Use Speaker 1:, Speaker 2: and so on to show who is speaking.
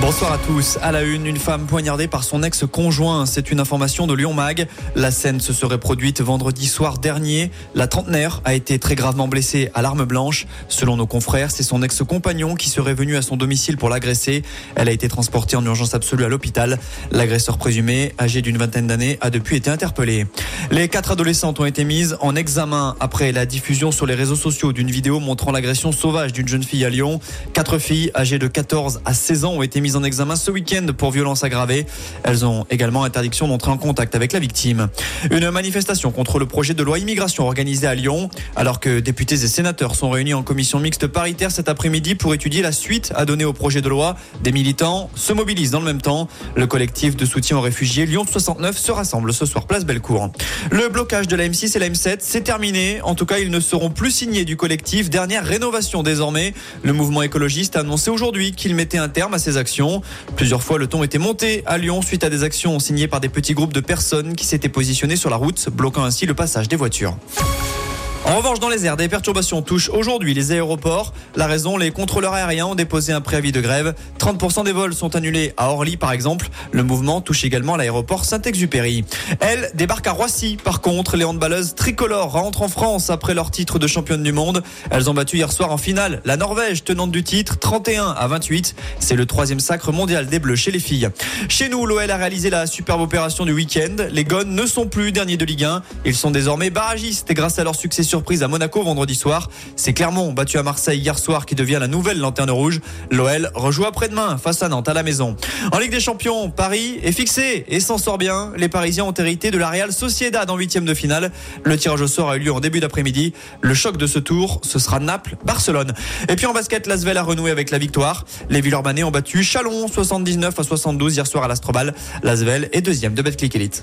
Speaker 1: Bonsoir à tous. À la une, une femme poignardée par son ex-conjoint. C'est une information de Lyon Mag. La scène se serait produite vendredi soir dernier. La trentenaire a été très gravement blessée à l'arme blanche. Selon nos confrères, c'est son ex-compagnon qui serait venu à son domicile pour l'agresser. Elle a été transportée en urgence absolue à l'hôpital. L'agresseur présumé, âgé d'une vingtaine d'années, a depuis été interpellé. Les quatre adolescentes ont été mises en examen après la diffusion sur les réseaux sociaux d'une vidéo montrant l'agression sauvage d'une jeune fille à Lyon. Quatre filles âgées de 14 à 16 ans ont été mises en examen ce week-end pour violence aggravée. Elles ont également interdiction d'entrer en contact avec la victime. Une manifestation contre le projet de loi immigration organisée à Lyon, alors que députés et sénateurs sont réunis en commission mixte paritaire cet après-midi pour étudier la suite à donner au projet de loi. Des militants se mobilisent dans le même temps. Le collectif de soutien aux réfugiés Lyon 69 se rassemble ce soir place Bellecour. Le blocage de la M6 et la M7, c'est terminé. En tout cas, ils ne seront plus signés du collectif. Dernière rénovation désormais. Le mouvement écologiste a annoncé aujourd'hui qu'il mettait un terme à ses actions. Plusieurs fois, le ton était monté à Lyon suite à des actions signées par des petits groupes de personnes qui s'étaient positionnés sur la route, bloquant ainsi le passage des voitures. En revanche, dans les airs, des perturbations touchent aujourd'hui les aéroports. La raison, les contrôleurs aériens ont déposé un préavis de grève. 30% des vols sont annulés à Orly, par exemple. Le mouvement touche également l'aéroport Saint-Exupéry. Elle débarque à Roissy. Par contre, les handballeuses tricolores rentrent en France après leur titre de championne du monde. Elles ont battu hier soir en finale la Norvège, tenante du titre, 31 à 28. C'est le troisième sacre mondial des Bleus chez les filles. Chez nous, l'OL a réalisé la superbe opération du week-end. Les Gones ne sont plus derniers de Ligue 1. Ils sont désormais barragistes grâce à leur succès surprise à Monaco vendredi soir. C'est Clermont battu à Marseille hier soir qui devient la nouvelle lanterne rouge. L'OL rejoue après-demain face à Nantes à la maison. En Ligue des Champions, Paris est fixé et s'en sort bien. Les Parisiens ont hérité de la Real Sociedad en huitième de finale. Le tirage au sort a eu lieu en début d'après-midi. Le choc de ce tour, ce sera Naples-Barcelone. Et puis en basket, l'Asvel a renoué avec la victoire. Les Villeurbanais ont battu Chalon 79 à 72 hier soir à l'Astrobal. L'Asvel est deuxième de Betclic Elite.